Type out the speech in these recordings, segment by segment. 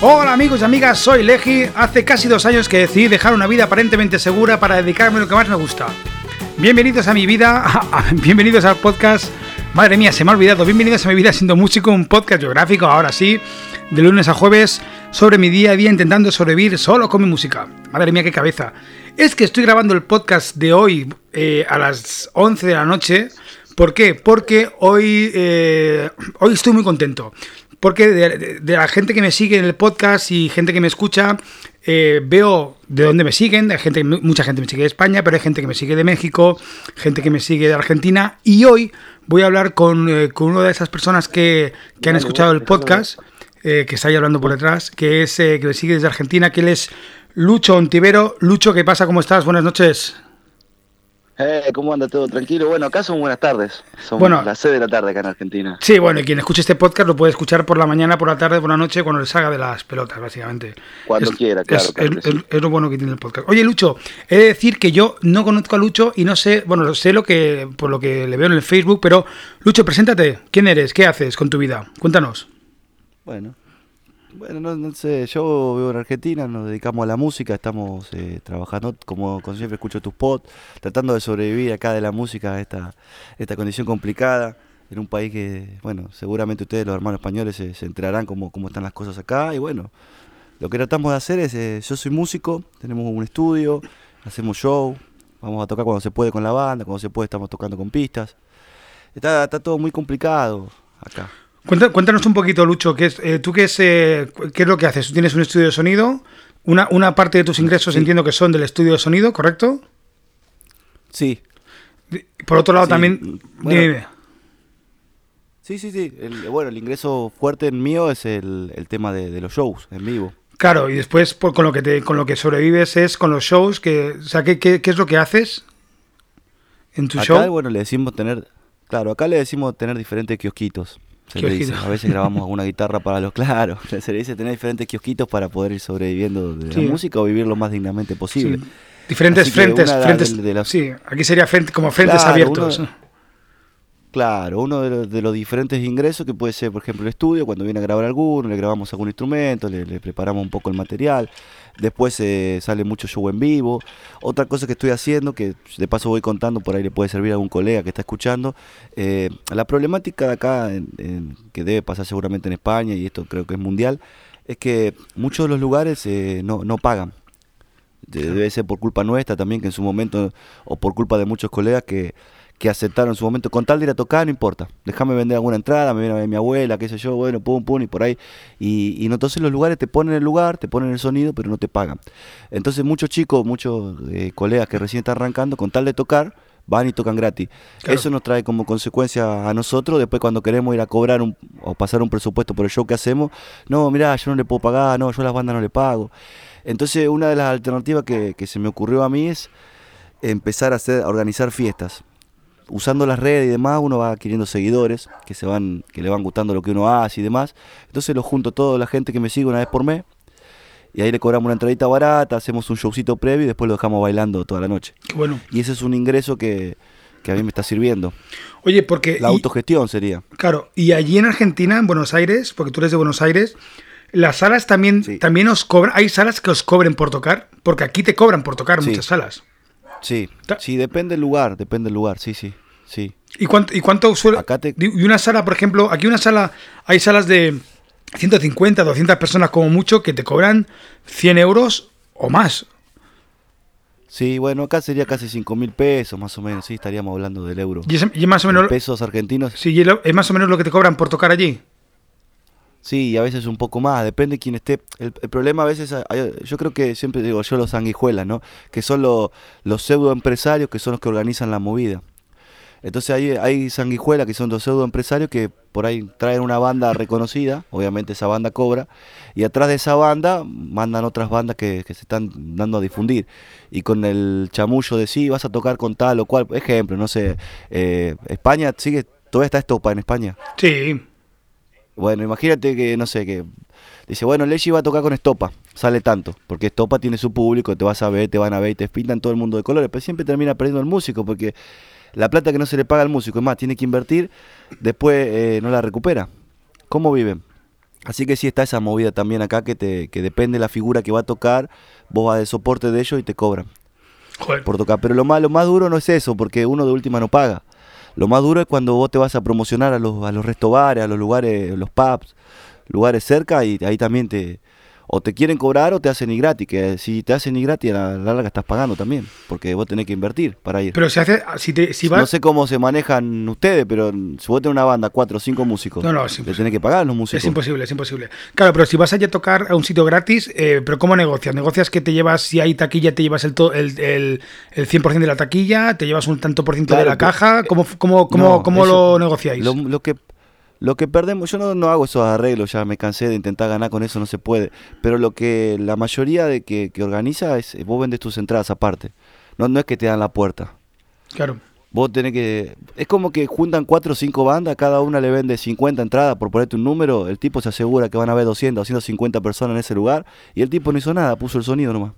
Hola amigos y amigas, soy Legi. Hace casi dos años que decidí dejar una vida aparentemente segura para dedicarme a lo que más me gusta. Bienvenidos a mi vida, bienvenidos al podcast. Madre mía, se me ha olvidado. Bienvenidos a mi vida siendo músico, un podcast geográfico, ahora sí, de lunes a jueves, sobre mi día a día intentando sobrevivir solo con mi música. Madre mía, qué cabeza. Es que estoy grabando el podcast de hoy eh, a las 11 de la noche. ¿Por qué? Porque hoy, eh, hoy estoy muy contento. Porque de, la gente que me sigue en el podcast y gente que me escucha, eh, veo de dónde me siguen. Hay gente, mucha gente me sigue de España, pero hay gente que me sigue de México, gente que me sigue de Argentina. Y hoy voy a hablar con, una de esas personas que, que han escuchado el podcast, que está ahí hablando por detrás, que es que me sigue desde Argentina, que él es Lucho Ontivero. Lucho, ¿qué pasa? ¿Cómo estás? Buenas noches. Eh, ¿Cómo anda todo? Tranquilo. Bueno, acá son buenas tardes. Son las 6 de la tarde acá en Argentina. Sí, bueno, y quien escuche este podcast lo puede escuchar por la mañana, por la tarde, por la noche, cuando le salga de las pelotas, básicamente. Cuando quiera, claro. Es, lo bueno que tiene el podcast. Oye, Lucho, he de decir que yo no conozco a Lucho y no sé, bueno, sé lo que, por lo que le veo en el Facebook, pero Lucho, preséntate. ¿Quién eres? ¿Qué haces con tu vida? Cuéntanos. Bueno, bueno, no, sé, yo vivo en Argentina, nos dedicamos a la música, estamos eh, trabajando, como, siempre escucho tus pods, tratando de sobrevivir acá de la música esta, esta condición complicada, en un país que, bueno, seguramente ustedes los hermanos españoles se, enterarán cómo, cómo están las cosas acá, y bueno, lo que tratamos de hacer es, eh, yo soy músico, tenemos un estudio, hacemos show, vamos a tocar cuando se puede con la banda, cuando se puede estamos tocando con pistas, está, está todo muy complicado acá. Cuéntanos un poquito, Lucho, ¿qué es, eh, ¿tú qué es, eh, qué es lo que haces? ¿Tú tienes un estudio de sonido? Una, una parte de tus ingresos entiendo que son del estudio de sonido, ¿correcto? Sí. Por otro lado también... Bueno, Sí, sí, sí. bueno, el ingreso fuerte en mío es el, tema de, los shows en vivo. Claro, y después por, con, lo que te, con lo que sobrevives es con los shows, que, o sea, ¿qué, qué, es lo que haces en tu show? bueno, le decimos tener... Claro, acá le decimos tener diferentes kiosquitos. A veces grabamos alguna guitarra para los claros. Se le dice tener diferentes kiosquitos para poder ir sobreviviendo de la música o vivir lo más dignamente posible. Diferentes frentes, frentes de, sí, aquí sería frente, como frentes abiertos. Claro, uno de los, diferentes ingresos que puede ser, por ejemplo, el estudio, cuando viene a grabar alguno, le grabamos algún instrumento, le, le preparamos un poco el material. Después eh, sale mucho show en vivo. Otra cosa que estoy haciendo, que de paso voy contando, por ahí le puede servir a algún colega que está escuchando, eh, la problemática de acá, que debe pasar seguramente en España, y esto creo que es mundial, es que muchos de los lugares eh, no, no pagan. Debe ser por culpa nuestra también, que en su momento, o por culpa de muchos colegas que que aceptaron en su momento, con tal de ir a tocar, no importa, déjame vender alguna entrada, me viene a ver mi abuela, qué sé yo, bueno, pum, pum, y por ahí. Y, y entonces los lugares te ponen el lugar, te ponen el sonido, pero no te pagan. Entonces muchos chicos, muchos eh, colegas que recién están arrancando, con tal de tocar, van y tocan gratis. Eso nos trae como consecuencia a nosotros, después cuando queremos ir a cobrar un, o pasar un presupuesto por el show que hacemos, no, mira yo no le puedo pagar, no, yo a las bandas no le pago. Entonces una de las alternativas que, que se me ocurrió a mí es empezar a, hacer, a organizar fiestas usando las redes y demás, uno va adquiriendo seguidores que se van, que le van gustando lo que uno hace y demás. Entonces lo junto toda la gente que me sigue una vez por mes. Y ahí le cobramos una entradita barata, hacemos un showcito previo y después lo dejamos bailando toda la noche. bueno. Y ese es un ingreso que, a mí me está sirviendo. Oye, porque... La autogestión sería. Claro, y allí en Argentina, en Buenos Aires, porque tú eres de Buenos Aires, las salas también, también os cobran, hay salas que os cobren por tocar, porque aquí te cobran por tocar muchas salas. Sí, sí, depende del lugar, depende del lugar, sí, sí, sí. ¿Y cuánto, y cuánto suele...? Y una sala, por ejemplo, aquí una sala, hay salas de 150, 200 personas como mucho que te cobran 100 euros o más. Sí, bueno, acá sería casi 5 mil pesos, más o menos, sí, estaríamos hablando del euro. ¿Y es, más o menos... Pesos argentinos. Sí, es más o menos lo que te cobran por tocar allí. Sí, y a veces un poco más, depende de quién esté. El, problema a veces, yo creo que siempre digo yo los sanguijuelas, ¿no? Que son los pseudo empresarios que son los que organizan la movida. Entonces hay, hay sanguijuelas que son los pseudo empresarios que por ahí traen una banda reconocida, obviamente esa banda cobra, y atrás de esa banda mandan otras bandas que, se están dando a difundir. Y con el chamullo de sí, vas a tocar con tal o cual, ejemplo, no sé, eh, España sigue, todavía está estopa en España. Sí. Bueno, imagínate que, no sé, que dice, bueno, Lechi va a tocar con Estopa, sale tanto, porque Estopa tiene su público, te vas a ver, te van a ver y te pintan todo el mundo de colores, pero siempre termina perdiendo el músico, porque la plata que no se le paga al músico, es más, tiene que invertir, después eh, no la recupera. ¿Cómo viven? Así que sí está esa movida también acá que, te, que depende de la figura que va a tocar, vos vas de soporte de ellos y te cobran por tocar. Pero lo más, lo más duro no es eso, porque uno de última no paga. Lo más duro es cuando vos te vas a promocionar a los, a los restobares, a los lugares, los pubs, lugares cerca y ahí también te, o te quieren cobrar o te hacen gratis, que si te hacen gratis a la larga estás pagando también, porque vos tenés que invertir para ir. Pero se hace, si, te, si vas... No sé cómo se manejan ustedes, pero si vos tenés una banda, cuatro o cinco músicos, no, no, le tenés que pagar a los músicos. Es imposible, es imposible. Claro, pero si vas allá a tocar a un sitio gratis, eh, pero ¿cómo negocias? ¿Negocias que te llevas, si hay taquilla, te llevas el, el, el, el 100% de la taquilla, te llevas un tanto por ciento de la caja? ¿Cómo, cómo, cómo, cómo lo negociáis? lo que lo que perdemos, yo no, no hago esos arreglos, ya me cansé de intentar ganar con eso, no se puede. Pero lo que la mayoría de que, organiza es, vos vendes tus entradas aparte. No, no es que te dan la puerta. Claro. Vos tenés que. Es como que juntan cuatro o cinco bandas, cada una le vende 50 entradas por ponerte un número. El tipo se asegura que van a haber 200, 250 personas en ese lugar. Y el tipo no hizo nada, puso el sonido nomás.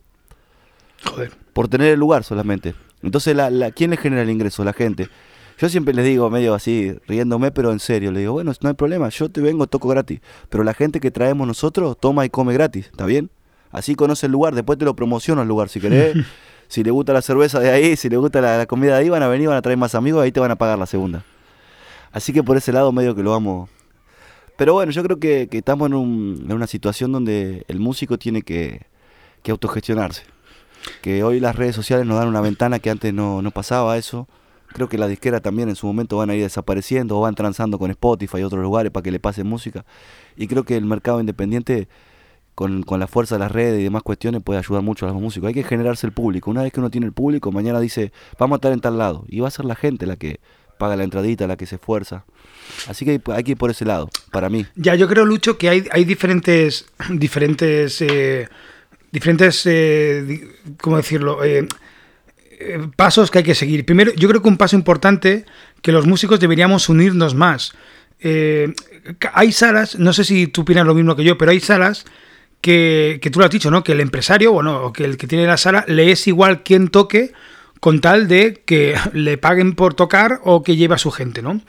Joder. Por tener el lugar solamente. Entonces, la, la, ¿quién le genera el ingreso? La gente. Yo siempre les digo, medio así, riéndome, pero en serio, le digo, bueno, no hay problema, yo te vengo, toco gratis, pero la gente que traemos nosotros toma y come gratis, ¿está bien? Así conoce el lugar, después te lo promociono el lugar, si querés. si le gusta la cerveza de ahí, si le gusta la, comida de ahí, van a venir, van a traer más amigos, ahí te van a pagar la segunda. Así que por ese lado medio que lo vamos... Pero bueno, yo creo que, estamos en, una situación donde el músico tiene que, que, autogestionarse. Que hoy las redes sociales nos dan una ventana que antes no, no pasaba eso. Creo que la disquera también en su momento van a ir desapareciendo o van transando con Spotify y otros lugares para que le pasen música. Y creo que el mercado independiente, con, la fuerza de las redes y demás cuestiones, puede ayudar mucho a los músicos. Hay que generarse el público. Una vez que uno tiene el público, mañana dice, vamos a estar en tal lado. Y va a ser la gente la que paga la entradita, la que se esfuerza. Así que hay que ir por ese lado, para mí. Ya, yo creo, Lucho, que hay, hay diferentes, diferentes, eh, diferentes, eh, ¿cómo decirlo? Eh, pasos que hay que seguir. Primero, yo creo que un paso importante que los músicos deberíamos unirnos más. Eh, hay salas, no sé si tú opinas lo mismo que yo, pero hay salas que, que tú lo has dicho, ¿no? Que el empresario, bueno, o que el que tiene la sala le es igual quien toque con tal de que le paguen por tocar o que lleve a su gente, ¿no?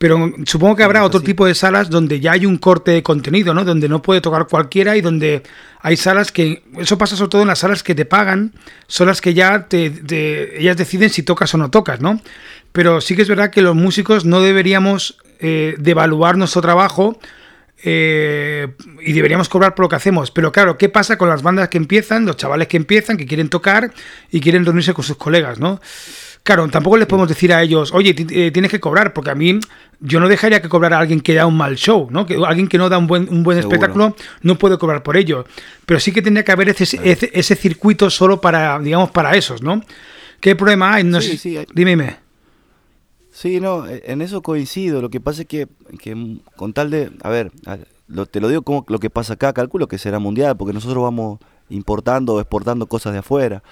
Pero supongo que habrá otro tipo de salas donde ya hay un corte de contenido, ¿no? Donde no puede tocar cualquiera y donde hay salas que. Eso pasa sobre todo en las salas que te pagan, son las que ya te, ellas deciden si tocas o no tocas, ¿no? Pero sí que es verdad que los músicos no deberíamos eh, devaluar nuestro trabajo eh, y deberíamos cobrar por lo que hacemos. Pero claro, ¿qué pasa con las bandas que empiezan, los chavales que empiezan, que quieren tocar y quieren reunirse con sus colegas, ¿no? Claro, tampoco les podemos decir a ellos, oye, eh, tienes que cobrar, porque a mí yo no dejaría que cobrara a alguien que da un mal show, ¿no? Que alguien que no da un buen, un buen espectáculo no puede cobrar por ello. Pero sí que tendría que haber ese, ese, circuito solo para, digamos, para esos, ¿no? ¿Qué problema hay? No sí, sí, Dime, dime. Sí, no, e, en eso coincido. Lo que pasa es que, con tal de, a ver, te lo digo como lo que pasa acá, calculo que será mundial, porque nosotros vamos importando o exportando cosas de afuera.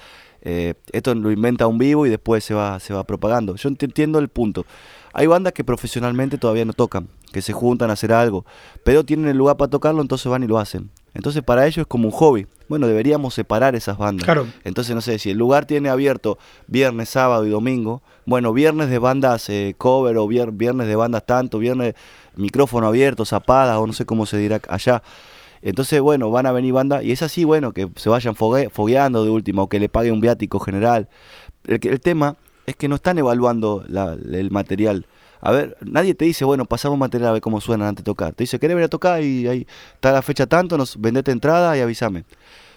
Eh, esto lo inventa un vivo y después se va, se va propagando. Yo entiendo el punto. Hay bandas que profesionalmente todavía no tocan, que se juntan a hacer algo, pero tienen el lugar para tocarlo, entonces van y lo hacen. Entonces para ellos es como un hobby. Bueno, deberíamos separar esas bandas. Claro. Entonces, no sé, si el lugar tiene abierto viernes, sábado y domingo, bueno, viernes de bandas eh, cover o viernes de bandas tanto, viernes micrófono abierto, zapada o no sé cómo se dirá allá. Entonces, bueno, van a venir bandas y es así, bueno, que se vayan fogueando de última o que le pague un viático general. El, el tema es que no están evaluando el material. A ver, nadie te dice, bueno, pasamos material a ver cómo suena antes de tocar. Te dice, ¿querés ver a tocar? Y ahí está la fecha tanto, nos vendete entrada y avísame.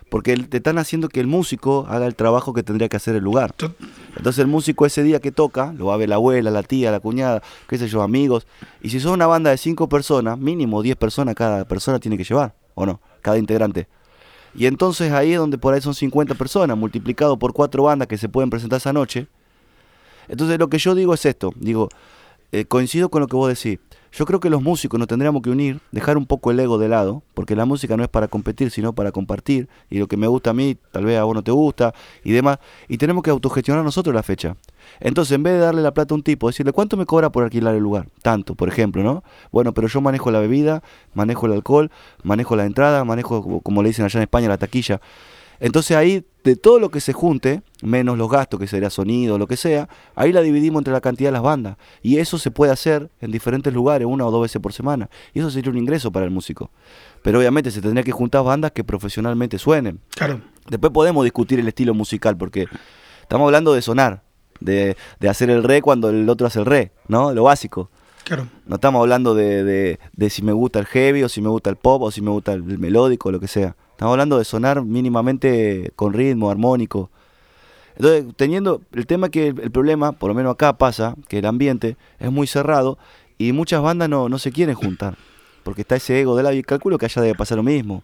Porque te están haciendo que el músico haga el trabajo que tendría que hacer el lugar. Entonces el músico ese día que toca, lo va a ver la abuela, la tía, la cuñada, qué sé yo, amigos. Y si son una banda de cinco personas, mínimo diez personas cada persona tiene que llevar o no, cada integrante. Y entonces ahí es donde por ahí son 50 personas, multiplicado por cuatro bandas que se pueden presentar esa noche. Entonces lo que yo digo es esto, digo, eh, coincido con lo que vos decís. Yo creo que los músicos nos tendríamos que unir, dejar un poco el ego de lado, porque la música no es para competir, sino para compartir. Y lo que me gusta a mí, tal vez a vos no te gusta, y demás. Y tenemos que autogestionar nosotros la fecha. Entonces, en vez de darle la plata a un tipo, decirle, ¿cuánto me cobra por alquilar el lugar? Tanto, por ejemplo, ¿no? Bueno, pero yo manejo la bebida, manejo el alcohol, manejo la entrada, manejo, como le dicen allá en España, la taquilla. Entonces ahí, de todo lo que se junte, menos los gastos, que sería sonido, lo que sea, ahí la dividimos entre la cantidad de las bandas. Y eso se puede hacer en diferentes lugares, una o dos veces por semana. Y eso sería un ingreso para el músico. Pero obviamente se tendría que juntar bandas que profesionalmente suenen. Claro. Después podemos discutir el estilo musical, porque estamos hablando de sonar, de, de hacer el re cuando el otro hace el re, ¿no? Lo básico. No estamos hablando de, de, de si me gusta el heavy o si me gusta el pop o si me gusta el melódico o lo que sea. Estamos hablando de sonar mínimamente con ritmo, armónico. Entonces, teniendo el tema que el, problema, por lo menos acá pasa, que el ambiente es muy cerrado y muchas bandas no, no se quieren juntar, porque está ese ego de la y calculo que allá debe pasar lo mismo.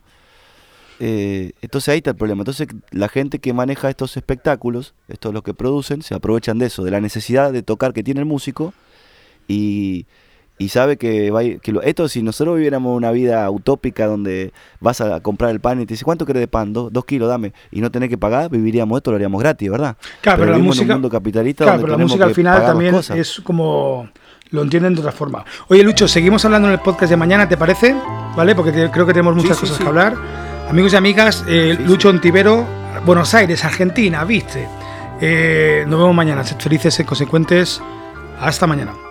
Eh, entonces ahí está el problema. Entonces la gente que maneja estos espectáculos, estos los que producen, se aprovechan de eso, de la necesidad de tocar que tiene el músico y, y sabe que, va que esto si nosotros viviéramos una vida utópica donde vas a comprar el pan y te dice ¿cuánto querés de pan? Dos, kilos, dame y no tenés que pagar, viviríamos esto, lo haríamos gratis, ¿verdad? Claro, pero, la música, en un mundo capitalista claro, pero la música al final también es como lo entienden de otra forma. Oye Lucho, seguimos hablando en el podcast de mañana, ¿te parece? ¿Vale? Porque creo que tenemos muchas cosas que hablar. Amigos y amigas, eh, Lucho Ontivero, Buenos Aires, Argentina, viste. Eh, nos vemos mañana, sed felices, sed consecuentes. Hasta mañana.